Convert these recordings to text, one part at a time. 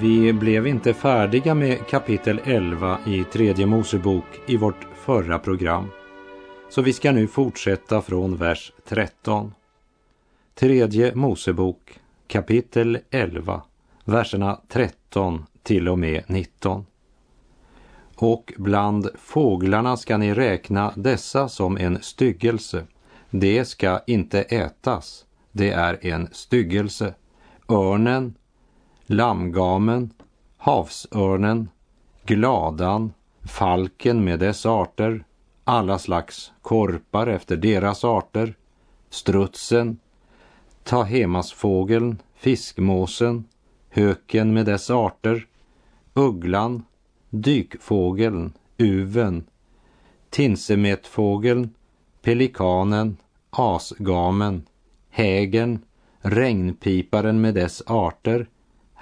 Vi blev inte färdiga med kapitel 11 i tredje Mosebok i vårt förra program. Så vi ska nu fortsätta från vers 13. Tredje Mosebok kapitel 11, verserna 13 till och med 19. Och bland fåglarna ska ni räkna dessa som en styggelse. Det ska inte ätas, det är en styggelse. Örnen, lammgamen, havsörnen, gladan, falken med dess arter, alla slags korpar efter deras arter, strutsen, tahemasfågeln, fiskmåsen, höken med dess arter, ugglan, dykfågeln, uven, tinsemetfågeln, pelikanen, asgamen, hägen, regnpiparen med dess arter,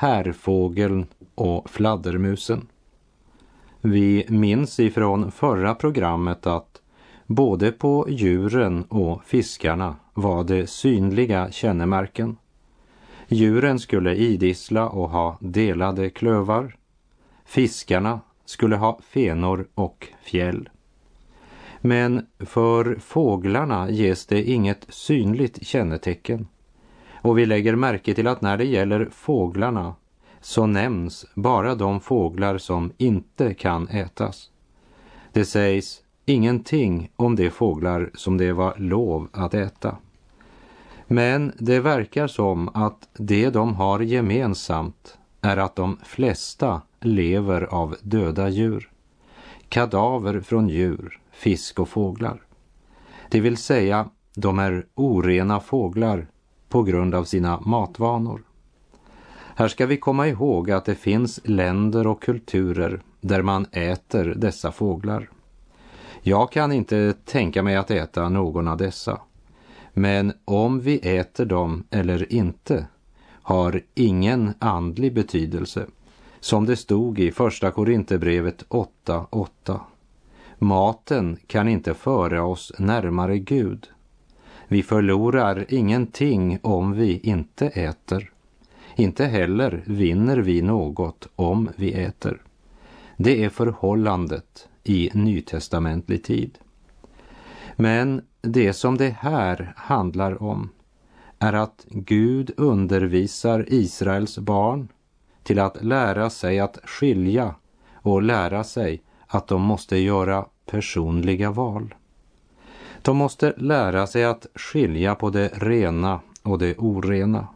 härfågeln och fladdermusen. Vi minns ifrån förra programmet att både på djuren och fiskarna var det synliga kännemärken. Djuren skulle idissla och ha delade klövar. Fiskarna skulle ha fenor och fjäll. Men för fåglarna ges det inget synligt kännetecken. Och vi lägger märke till att när det gäller fåglarna så nämns bara de fåglar som inte kan ätas. Det sägs ingenting om de fåglar som det var lov att äta. Men det verkar som att det de har gemensamt är att de flesta lever av döda djur. Kadaver från djur, fisk och fåglar. Det vill säga, de är orena fåglar på grund av sina matvanor. Här ska vi komma ihåg att det finns länder och kulturer där man äter dessa fåglar. Jag kan inte tänka mig att äta någon av dessa. Men om vi äter dem eller inte har ingen andlig betydelse. Som det stod i Första Korinthierbrevet 8.8. Maten kan inte föra oss närmare Gud. Vi förlorar ingenting om vi inte äter. Inte heller vinner vi något om vi äter. Det är förhållandet i nytestamentlig tid. Men det som det här handlar om är att Gud undervisar Israels barn till att lära sig att skilja och lära sig att de måste göra personliga val. De måste lära sig att skilja på det rena och det orena.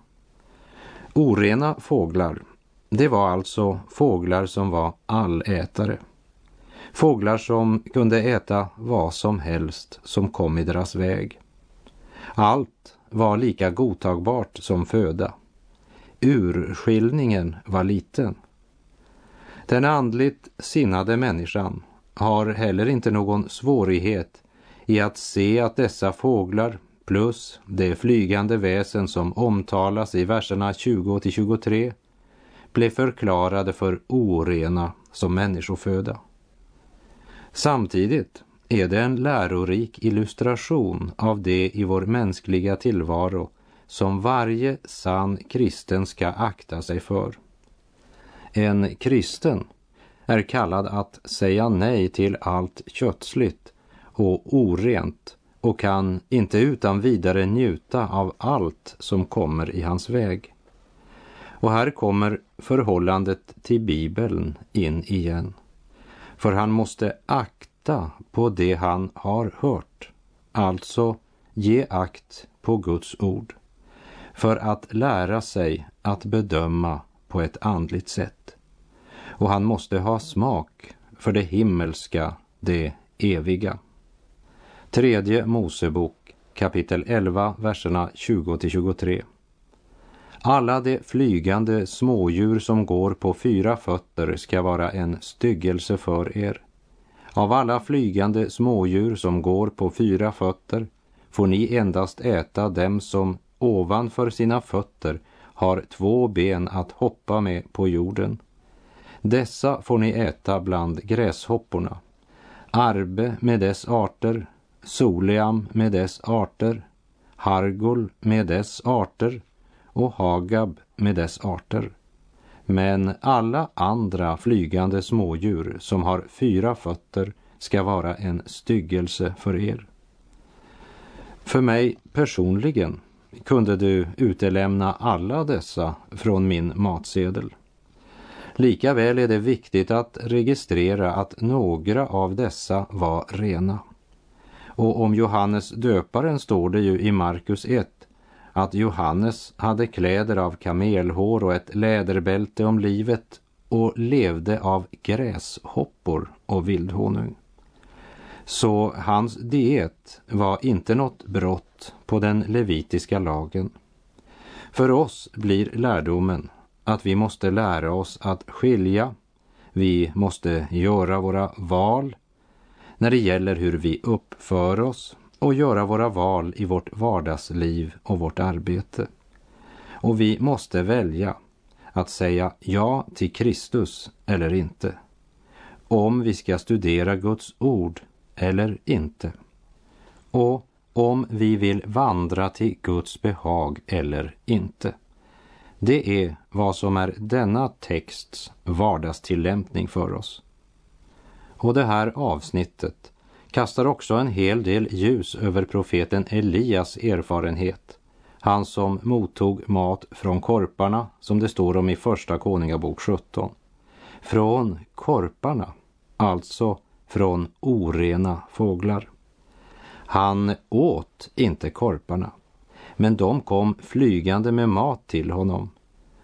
Orena fåglar, det var alltså fåglar som var allätare. Fåglar som kunde äta vad som helst som kom i deras väg. Allt var lika godtagbart som föda. Urskiljningen var liten. Den andligt sinnade människan har heller inte någon svårighet i att se att dessa fåglar plus det flygande väsen som omtalas i verserna 20 till 23 blev förklarade för orena som människoföda. Samtidigt är det en lärorik illustration av det i vår mänskliga tillvaro som varje sann kristen ska akta sig för. En kristen är kallad att säga nej till allt kötsligt och orent och kan inte utan vidare njuta av allt som kommer i hans väg. Och här kommer förhållandet till Bibeln in igen. För han måste akta på det han har hört, alltså ge akt på Guds ord, för att lära sig att bedöma på ett andligt sätt. Och han måste ha smak för det himmelska, det eviga. Tredje Mosebok kapitel 11, verserna 20 till 23. Alla de flygande smådjur som går på fyra fötter ska vara en styggelse för er. Av alla flygande smådjur som går på fyra fötter får ni endast äta dem som ovanför sina fötter har två ben att hoppa med på jorden. Dessa får ni äta bland gräshopporna. Arbe med dess arter, soleam med dess arter, hargol med dess arter och hagab med dess arter. Men alla andra flygande smådjur som har fyra fötter ska vara en styggelse för er. För mig personligen kunde du utelämna alla dessa från min matsedel. Likaväl är det viktigt att registrera att några av dessa var rena. Och om Johannes döparen står det ju i Markus 1 att Johannes hade kläder av kamelhår och ett läderbälte om livet och levde av gräshoppor och vildhonung. Så hans diet var inte något brott på den levitiska lagen. För oss blir lärdomen att vi måste lära oss att skilja, vi måste göra våra val när det gäller hur vi uppför oss och göra våra val i vårt vardagsliv och vårt arbete. Och vi måste välja att säga ja till Kristus eller inte. Om vi ska studera Guds ord eller inte. Och om vi vill vandra till Guds behag eller inte. Det är vad som är denna texts vardagstillämpning för oss. Och det här avsnittet kastar också en hel del ljus över profeten Elias erfarenhet. Han som mottog mat från korparna, som det står om i Första Konungabok 17. Från korparna, alltså från orena fåglar. Han åt inte korparna, men de kom flygande med mat till honom.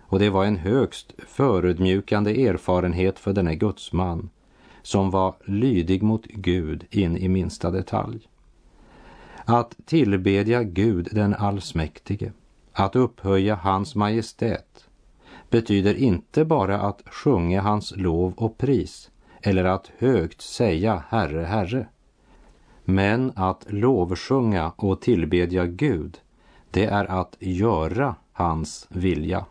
Och det var en högst förödmjukande erfarenhet för denne gudsman som var lydig mot Gud in i minsta detalj. Att tillbedja Gud den allsmäktige, att upphöja hans majestät, betyder inte bara att sjunga hans lov och pris eller att högt säga Herre, Herre. Men att lovsjunga och tillbedja Gud, det är att göra hans vilja.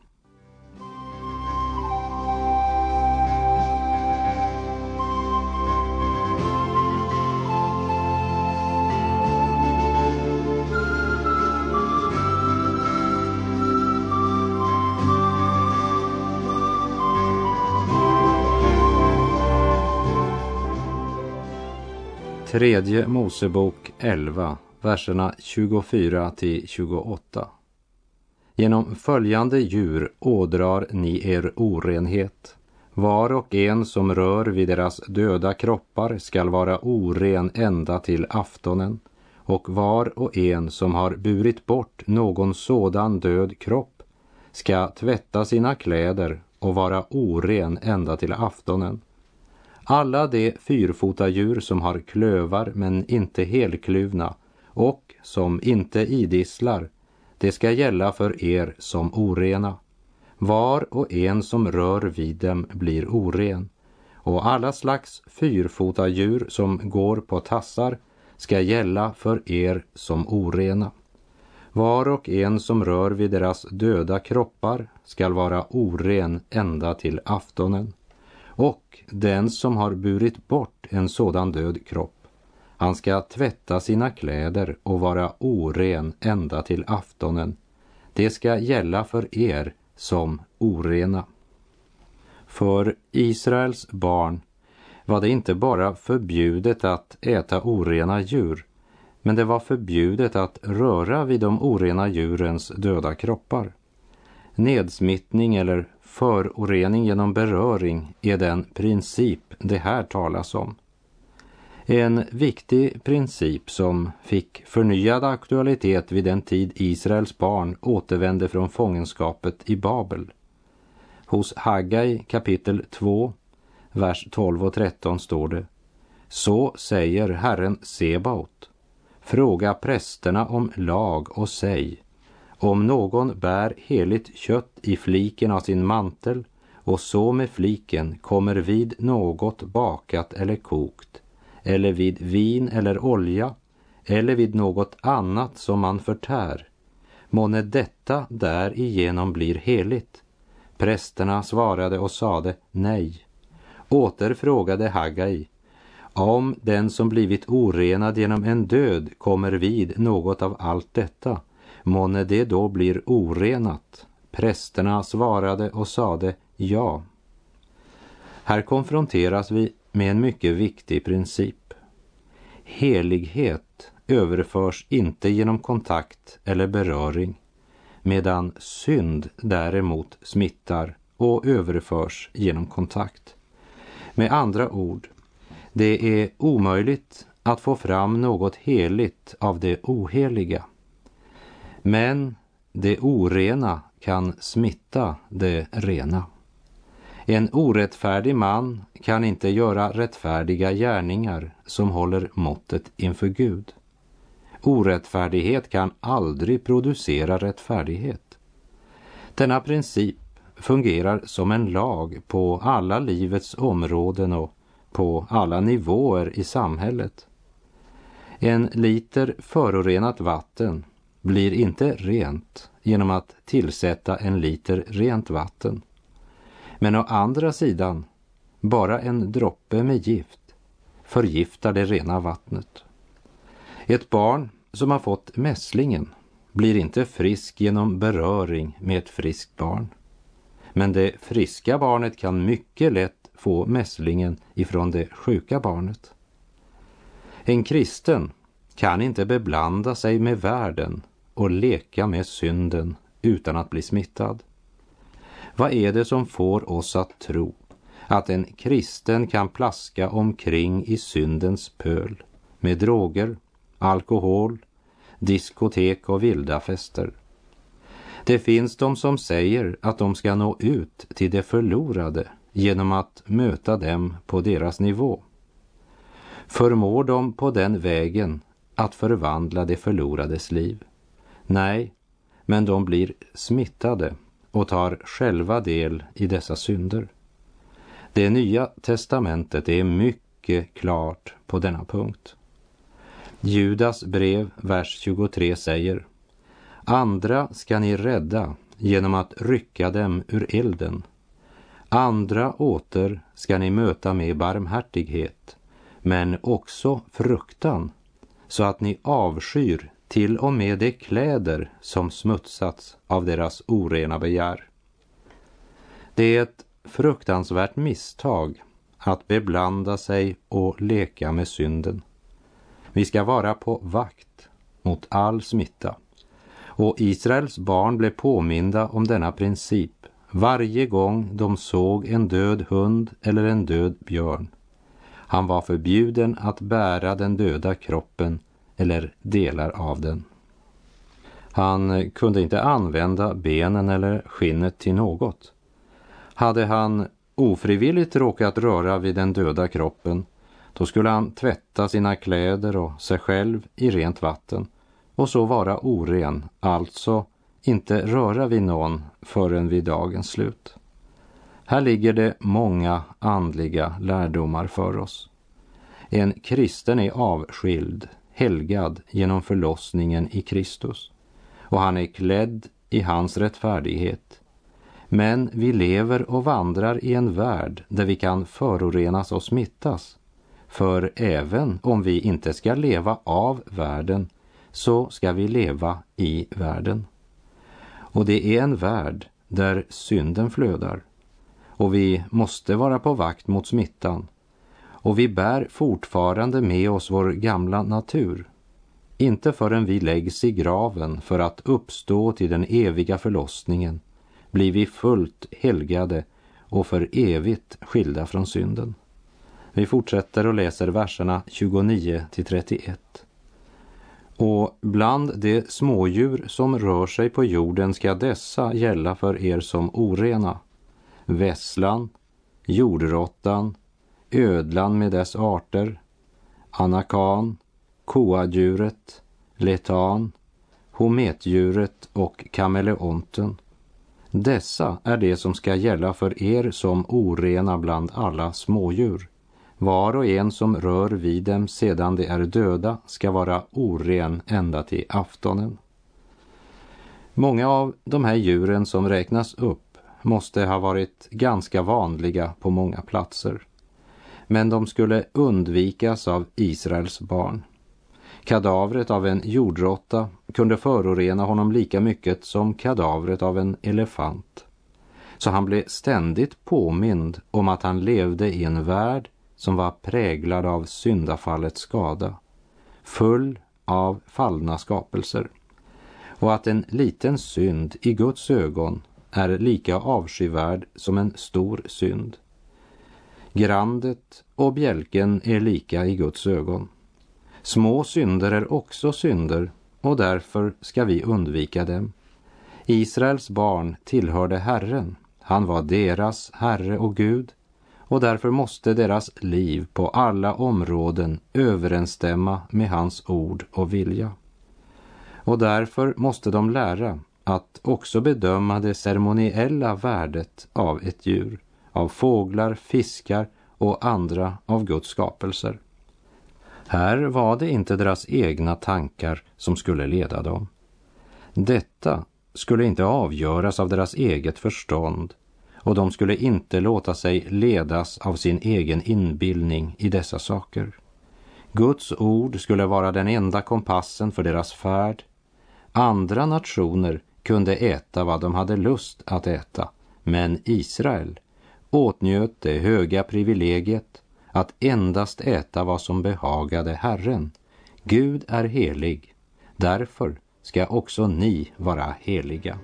Tredje Mosebok 11, verserna 24 till 28. Genom följande djur ådrar ni er orenhet. Var och en som rör vid deras döda kroppar skall vara oren ända till aftonen och var och en som har burit bort någon sådan död kropp ska tvätta sina kläder och vara oren ända till aftonen. Alla de fyrfotadjur som har klövar men inte helkluvna och som inte idisslar, det ska gälla för er som orena. Var och en som rör vid dem blir oren och alla slags fyrfotadjur som går på tassar ska gälla för er som orena. Var och en som rör vid deras döda kroppar skall vara oren ända till aftonen. Och den som har burit bort en sådan död kropp, han ska tvätta sina kläder och vara oren ända till aftonen. Det ska gälla för er som orena. För Israels barn var det inte bara förbjudet att äta orena djur, men det var förbjudet att röra vid de orena djurens döda kroppar. Nedsmittning eller Förorening genom beröring är den princip det här talas om. En viktig princip som fick förnyad aktualitet vid den tid Israels barn återvände från fångenskapet i Babel. Hos Haggai kapitel 2, vers 12 och 13 står det Så säger Herren Sebaot. Fråga prästerna om lag och säg om någon bär heligt kött i fliken av sin mantel och så med fliken kommer vid något bakat eller kokt eller vid vin eller olja eller vid något annat som man förtär, månne detta därigenom blir heligt. Prästerna svarade och sade nej. Åter frågade Hagai, om den som blivit orenad genom en död kommer vid något av allt detta, månne det då blir orenat? Prästerna svarade och sade ja. Här konfronteras vi med en mycket viktig princip. Helighet överförs inte genom kontakt eller beröring, medan synd däremot smittar och överförs genom kontakt. Med andra ord, det är omöjligt att få fram något heligt av det oheliga. Men det orena kan smitta det rena. En orättfärdig man kan inte göra rättfärdiga gärningar som håller måttet inför Gud. Orättfärdighet kan aldrig producera rättfärdighet. Denna princip fungerar som en lag på alla livets områden och på alla nivåer i samhället. En liter förorenat vatten blir inte rent genom att tillsätta en liter rent vatten. Men å andra sidan, bara en droppe med gift förgiftar det rena vattnet. Ett barn som har fått mässlingen blir inte frisk genom beröring med ett friskt barn. Men det friska barnet kan mycket lätt få mässlingen ifrån det sjuka barnet. En kristen kan inte beblanda sig med världen och leka med synden utan att bli smittad. Vad är det som får oss att tro att en kristen kan plaska omkring i syndens pöl med droger, alkohol, diskotek och vilda fester? Det finns de som säger att de ska nå ut till de förlorade genom att möta dem på deras nivå. Förmår de på den vägen att förvandla de förlorades liv? Nej, men de blir smittade och tar själva del i dessa synder. Det nya testamentet är mycket klart på denna punkt. Judas brev, vers 23 säger Andra ska ni rädda genom att rycka dem ur elden. Andra åter ska ni möta med barmhärtighet, men också fruktan, så att ni avskyr till och med de kläder som smutsats av deras orena begär. Det är ett fruktansvärt misstag att beblanda sig och leka med synden. Vi ska vara på vakt mot all smitta. Och Israels barn blev påminda om denna princip varje gång de såg en död hund eller en död björn. Han var förbjuden att bära den döda kroppen eller delar av den. Han kunde inte använda benen eller skinnet till något. Hade han ofrivilligt råkat röra vid den döda kroppen, då skulle han tvätta sina kläder och sig själv i rent vatten och så vara oren, alltså inte röra vid någon förrän vid dagens slut. Här ligger det många andliga lärdomar för oss. En kristen är avskild, helgad genom förlossningen i Kristus och han är klädd i hans rättfärdighet. Men vi lever och vandrar i en värld där vi kan förorenas och smittas. För även om vi inte ska leva av världen så ska vi leva i världen. Och det är en värld där synden flödar. Och vi måste vara på vakt mot smittan. Och vi bär fortfarande med oss vår gamla natur. Inte förrän vi läggs i graven för att uppstå till den eviga förlossningen blir vi fullt helgade och för evigt skilda från synden. Vi fortsätter och läser verserna 29 till 31. Och bland de smådjur som rör sig på jorden ska dessa gälla för er som orena. Vässlan, jordråttan, ödlan med dess arter, anakan, koadjuret, letan, hometdjuret och kameleonten. Dessa är det som ska gälla för er som orena bland alla smådjur. Var och en som rör vid dem sedan de är döda ska vara oren ända till aftonen. Många av de här djuren som räknas upp måste ha varit ganska vanliga på många platser. Men de skulle undvikas av Israels barn. Kadavret av en jordråtta kunde förorena honom lika mycket som kadavret av en elefant. Så han blev ständigt påmind om att han levde i en värld som var präglad av syndafallets skada, full av fallna skapelser och att en liten synd i Guds ögon är lika avskyvärd som en stor synd. Grandet och bjälken är lika i Guds ögon. Små synder är också synder och därför ska vi undvika dem. Israels barn tillhörde Herren. Han var deras Herre och Gud och därför måste deras liv på alla områden överensstämma med hans ord och vilja. Och därför måste de lära att också bedöma det ceremoniella värdet av ett djur, av fåglar, fiskar och andra av Guds skapelser. Här var det inte deras egna tankar som skulle leda dem. Detta skulle inte avgöras av deras eget förstånd och de skulle inte låta sig ledas av sin egen inbildning i dessa saker. Guds ord skulle vara den enda kompassen för deras färd. Andra nationer kunde äta vad de hade lust att äta, men Israel åtnjöt det höga privilegiet att endast äta vad som behagade Herren. Gud är helig, därför ska också ni vara heliga.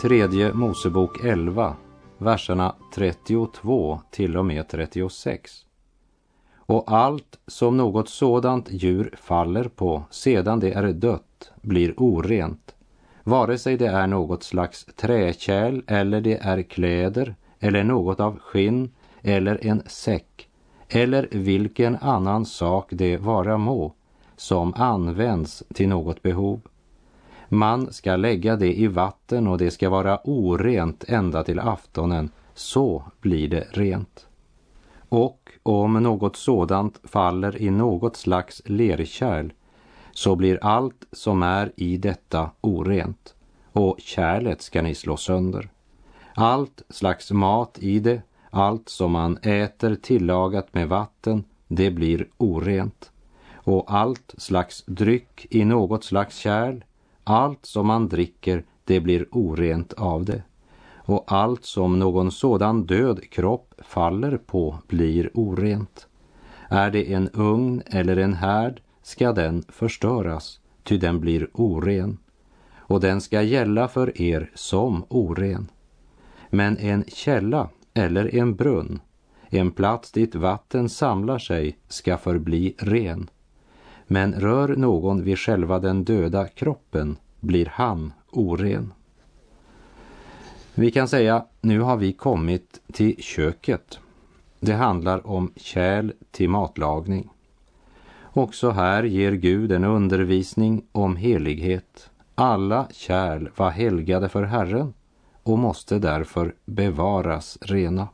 Tredje Mosebok 11, verserna 32 till och med 36. Och allt som något sådant djur faller på sedan det är dött blir orent, vare sig det är något slags träkärl eller det är kläder eller något av skinn eller en säck eller vilken annan sak det vara må som används till något behov man ska lägga det i vatten och det ska vara orent ända till aftonen, så blir det rent. Och om något sådant faller i något slags lerkärl, så blir allt som är i detta orent, och kärlet ska ni slå sönder. Allt slags mat i det, allt som man äter tillagat med vatten, det blir orent. Och allt slags dryck i något slags kärl, allt som man dricker, det blir orent av det. Och allt som någon sådan död kropp faller på blir orent. Är det en ugn eller en härd ska den förstöras, ty den blir oren. Och den ska gälla för er som oren. Men en källa eller en brunn, en plats dit vatten samlar sig, ska förbli ren men rör någon vid själva den döda kroppen blir han oren. Vi kan säga, nu har vi kommit till köket. Det handlar om kärl till matlagning. Också här ger Gud en undervisning om helighet. Alla kärl var helgade för Herren och måste därför bevaras rena.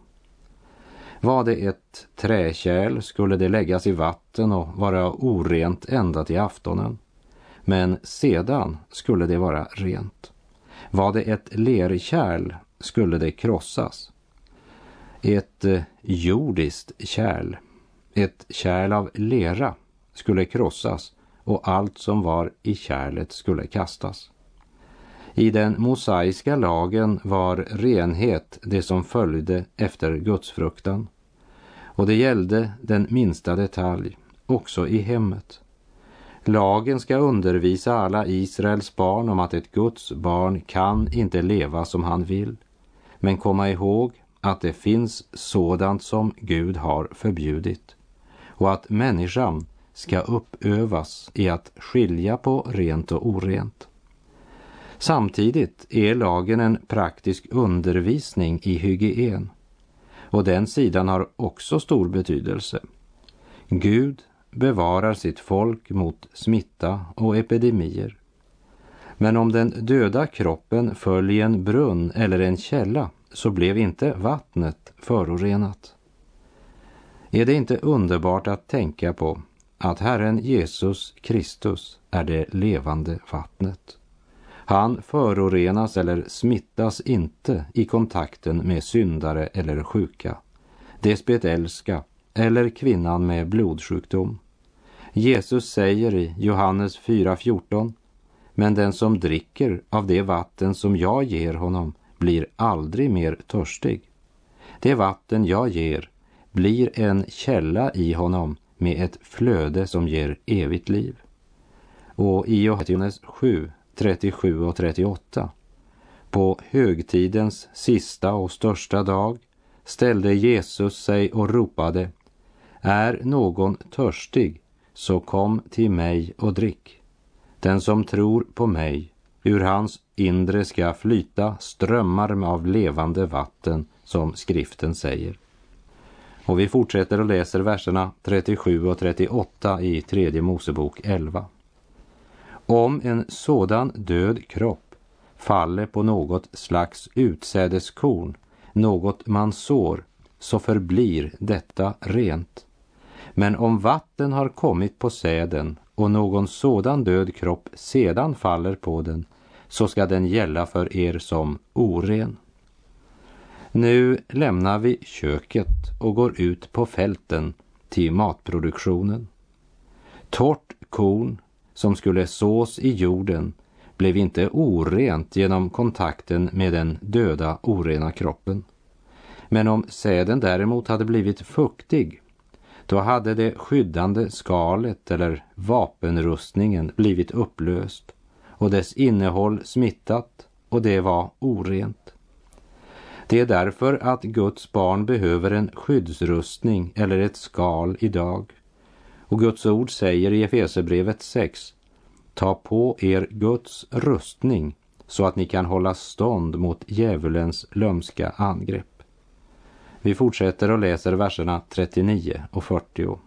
Var det ett träkärl skulle det läggas i vatten och vara orent ända till aftonen. Men sedan skulle det vara rent. Var det ett lerkärl skulle det krossas. Ett eh, jordiskt kärl, ett kärl av lera, skulle krossas och allt som var i kärlet skulle kastas. I den mosaiska lagen var renhet det som följde efter gudsfruktan. Och det gällde den minsta detalj, också i hemmet. Lagen ska undervisa alla Israels barn om att ett Guds barn kan inte leva som han vill. Men komma ihåg att det finns sådant som Gud har förbjudit och att människan ska uppövas i att skilja på rent och orent. Samtidigt är lagen en praktisk undervisning i hygien och den sidan har också stor betydelse. Gud bevarar sitt folk mot smitta och epidemier. Men om den döda kroppen föll i en brunn eller en källa så blev inte vattnet förorenat. Är det inte underbart att tänka på att Herren Jesus Kristus är det levande vattnet? Han förorenas eller smittas inte i kontakten med syndare eller sjuka, Despetälska eller kvinnan med blodsjukdom. Jesus säger i Johannes 4.14 Men den som dricker av det vatten som jag ger honom blir aldrig mer törstig. Det vatten jag ger blir en källa i honom med ett flöde som ger evigt liv. Och i Johannes 7, 37 och 38. På högtidens sista och största dag ställde Jesus sig och ropade Är någon törstig så kom till mig och drick. Den som tror på mig, ur hans inre ska flyta strömmar av levande vatten, som skriften säger. Och vi fortsätter och läser verserna 37 och 38 i tredje Mosebok 11. Om en sådan död kropp faller på något slags utsädeskorn, något man sår, så förblir detta rent. Men om vatten har kommit på säden och någon sådan död kropp sedan faller på den, så ska den gälla för er som oren. Nu lämnar vi köket och går ut på fälten till matproduktionen. Torrt korn som skulle sås i jorden blev inte orent genom kontakten med den döda orena kroppen. Men om säden däremot hade blivit fuktig, då hade det skyddande skalet eller vapenrustningen blivit upplöst och dess innehåll smittat och det var orent. Det är därför att Guds barn behöver en skyddsrustning eller ett skal idag och Guds ord säger i Efesebrevet 6. Ta på er Guds rustning så att ni kan hålla stånd mot djävulens lömska angrepp. Vi fortsätter och läser verserna 39 och 40.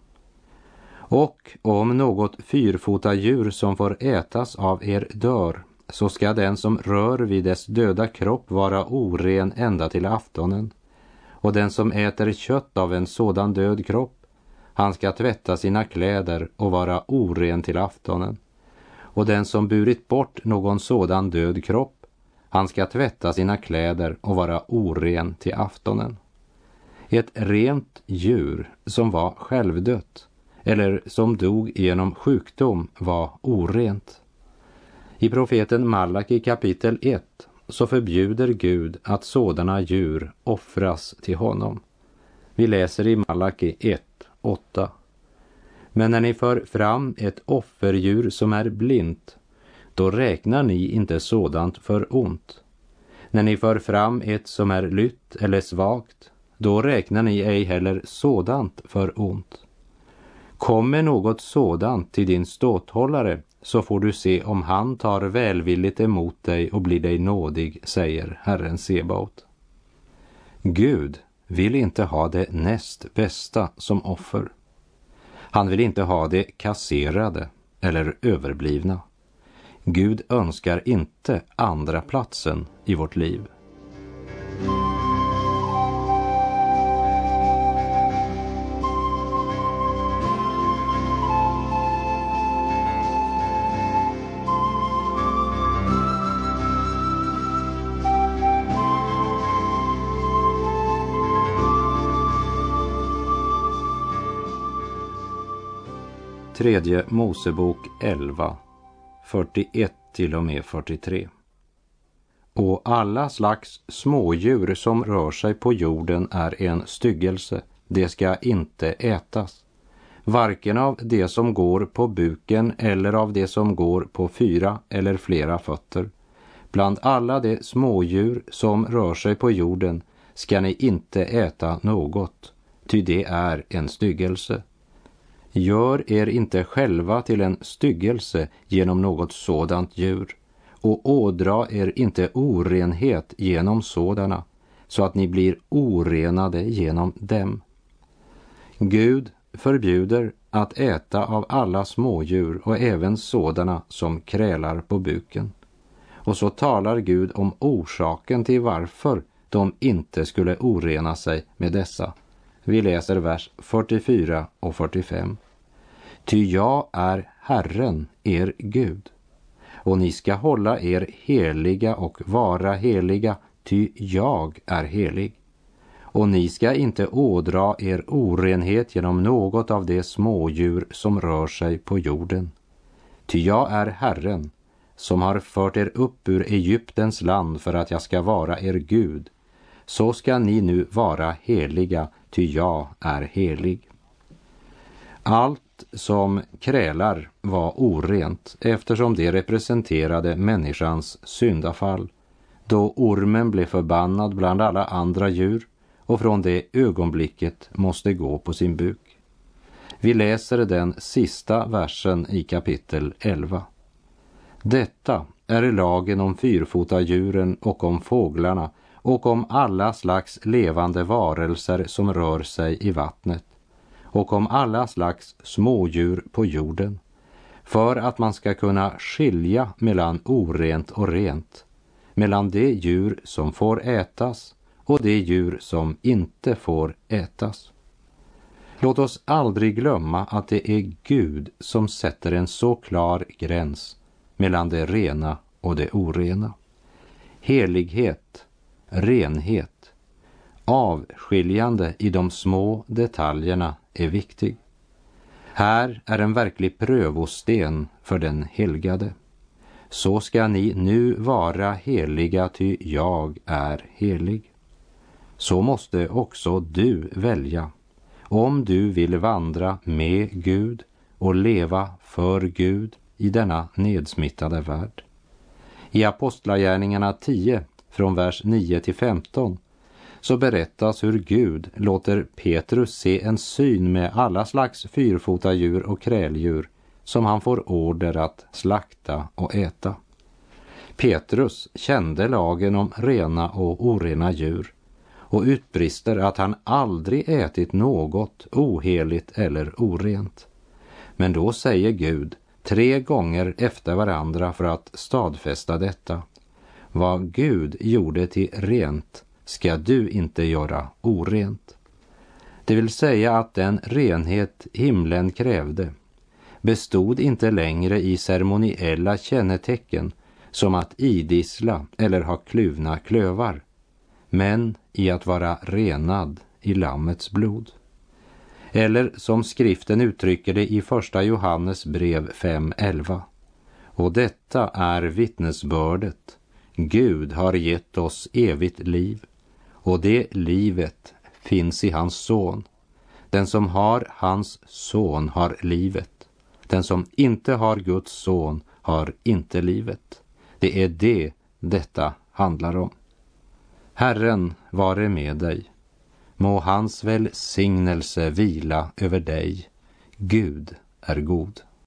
Och om något fyrfota djur som får ätas av er dör, så ska den som rör vid dess döda kropp vara oren ända till aftonen. Och den som äter kött av en sådan död kropp han ska tvätta sina kläder och vara oren till aftonen. Och den som burit bort någon sådan död kropp, han ska tvätta sina kläder och vara oren till aftonen. Ett rent djur som var självdött eller som dog genom sjukdom var orent. I profeten Malaki kapitel 1 så förbjuder Gud att sådana djur offras till honom. Vi läser i Malaki 1 8. Men när ni för fram ett offerdjur som är blint, då räknar ni inte sådant för ont. När ni för fram ett som är lytt eller svagt, då räknar ni ej heller sådant för ont. Kommer något sådant till din ståthållare så får du se om han tar välvilligt emot dig och blir dig nådig, säger Herren Sebaot. Gud vill inte ha det näst bästa som offer. Han vill inte ha det kasserade eller överblivna. Gud önskar inte andra platsen i vårt liv. Tredje Mosebok 11, 41 till och med 43. Och alla slags smådjur som rör sig på jorden är en styggelse, det ska inte ätas. Varken av det som går på buken eller av det som går på fyra eller flera fötter. Bland alla de smådjur som rör sig på jorden ska ni inte äta något, ty det är en styggelse. Gör er inte själva till en styggelse genom något sådant djur och ådra er inte orenhet genom sådana, så att ni blir orenade genom dem. Gud förbjuder att äta av alla smådjur och även sådana som krälar på buken. Och så talar Gud om orsaken till varför de inte skulle orena sig med dessa. Vi läser vers 44 och 45. Ty jag är Herren, er Gud, och ni ska hålla er heliga och vara heliga, ty jag är helig. Och ni ska inte ådra er orenhet genom något av de smådjur som rör sig på jorden. Ty jag är Herren, som har fört er upp ur Egyptens land för att jag ska vara er Gud. Så ska ni nu vara heliga, ty jag är helig. Allt som krälar var orent eftersom det representerade människans syndafall då ormen blev förbannad bland alla andra djur och från det ögonblicket måste gå på sin buk. Vi läser den sista versen i kapitel 11. Detta är lagen om fyrfotadjuren och om fåglarna och om alla slags levande varelser som rör sig i vattnet och om alla slags smådjur på jorden för att man ska kunna skilja mellan orent och rent, mellan de djur som får ätas och de djur som inte får ätas. Låt oss aldrig glömma att det är Gud som sätter en så klar gräns mellan det rena och det orena. Helighet, renhet, avskiljande i de små detaljerna är viktig. Här är en verklig prövosten för den helgade. Så ska ni nu vara heliga, ty jag är helig. Så måste också du välja om du vill vandra med Gud och leva för Gud i denna nedsmittade värld. I Apostlagärningarna 10 från vers 9 till 15 så berättas hur Gud låter Petrus se en syn med alla slags fyrfotadjur och kräldjur som han får order att slakta och äta. Petrus kände lagen om rena och orena djur och utbrister att han aldrig ätit något oheligt eller orent. Men då säger Gud tre gånger efter varandra för att stadfästa detta. Vad Gud gjorde till rent ska du inte göra orent. Det vill säga att den renhet himlen krävde bestod inte längre i ceremoniella kännetecken som att idissla eller ha kluvna klövar, men i att vara renad i Lammets blod. Eller som skriften uttrycker det i första Johannes brev 5.11. Och detta är vittnesbördet. Gud har gett oss evigt liv och det livet finns i hans son. Den som har hans son har livet. Den som inte har Guds son har inte livet. Det är det detta handlar om. Herren vare med dig. Må hans välsignelse vila över dig. Gud är god.